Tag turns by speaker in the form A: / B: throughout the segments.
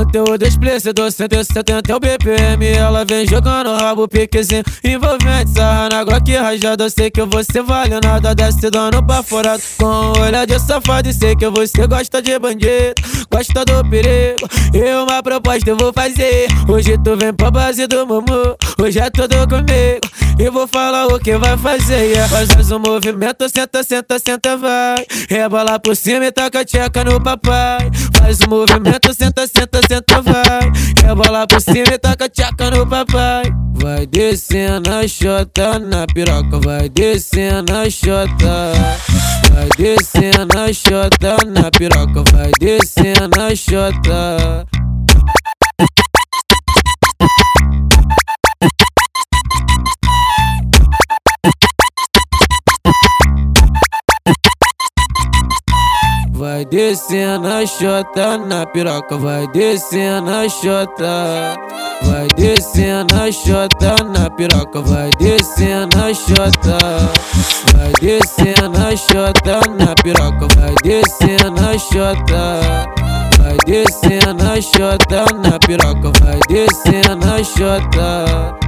A: Conteúdo explícito, 170 é o BPM. Ela vem jogando rabo, piquezinho envolvente. Sarra na Glock rajada, eu sei que você vale nada. Desce dando baforado com olhar de safado. E sei que você gosta de bandido, gosta do perigo. E uma proposta eu vou fazer. Hoje tu vem pra base do Mumu, hoje é tudo comigo. E vou falar o que vai fazer. Yeah. Faz o movimento, senta, senta, senta, vai. Rebola por cima e taca a tcheca no papai. Faz o movimento, senta, senta, senta, vai. Rebola por cima e taca a tcheca no papai. Vai descendo a chota na piroca, vai descendo a chota. Vai descendo a chota na piroca, vai descendo a chota. Vai descendo a chota na piroca, vai descendo a chota. Vai descendo a chota na piroca, vai descendo a chota. Vai descendo a chota na piroca, vai descendo a chota. Vai descendo a chota na piroca, vai descendo a chota.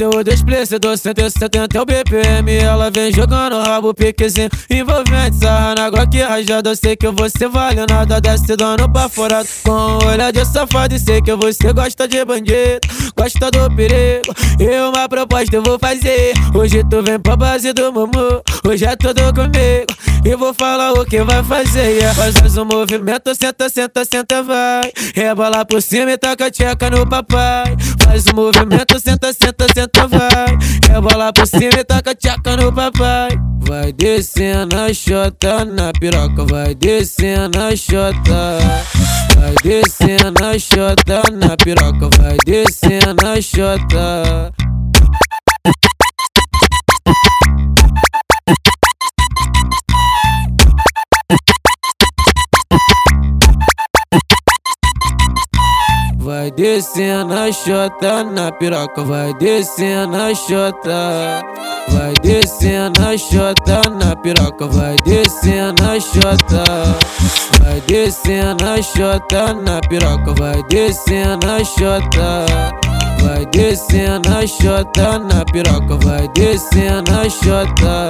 A: Conteúdo explícito, 170 é o BPM. Ela vem jogando rabo, piquezinho envolvente. Sarra na Glock rajada, eu sei que você vale nada. Desce dando baforado com olhar de safado. E sei que você gosta de bandido, gosta do perigo. E uma proposta eu vou fazer. Hoje tu vem pra base do Mumu, hoje é tudo comigo. E vou falar o que vai fazer. Yeah. Faz um movimento, senta, senta, senta, vai. Rebola por cima e taca a tcheca no papai. Faz um movimento, senta, senta, senta, vai. Rebola por cima e taca tchaca no papai. Vai descendo a chota na piroca, vai descendo a chota. Vai descendo a chota na piroca, vai descendo a chota. Vai descendo a chota na piroca, vai descendo a chota. Vai descendo a chota na piroca, vai descendo a chota. Vai descendo a chota na piroca, vai descendo a chota. Vai descendo a chota na piroca, vai descendo a chota.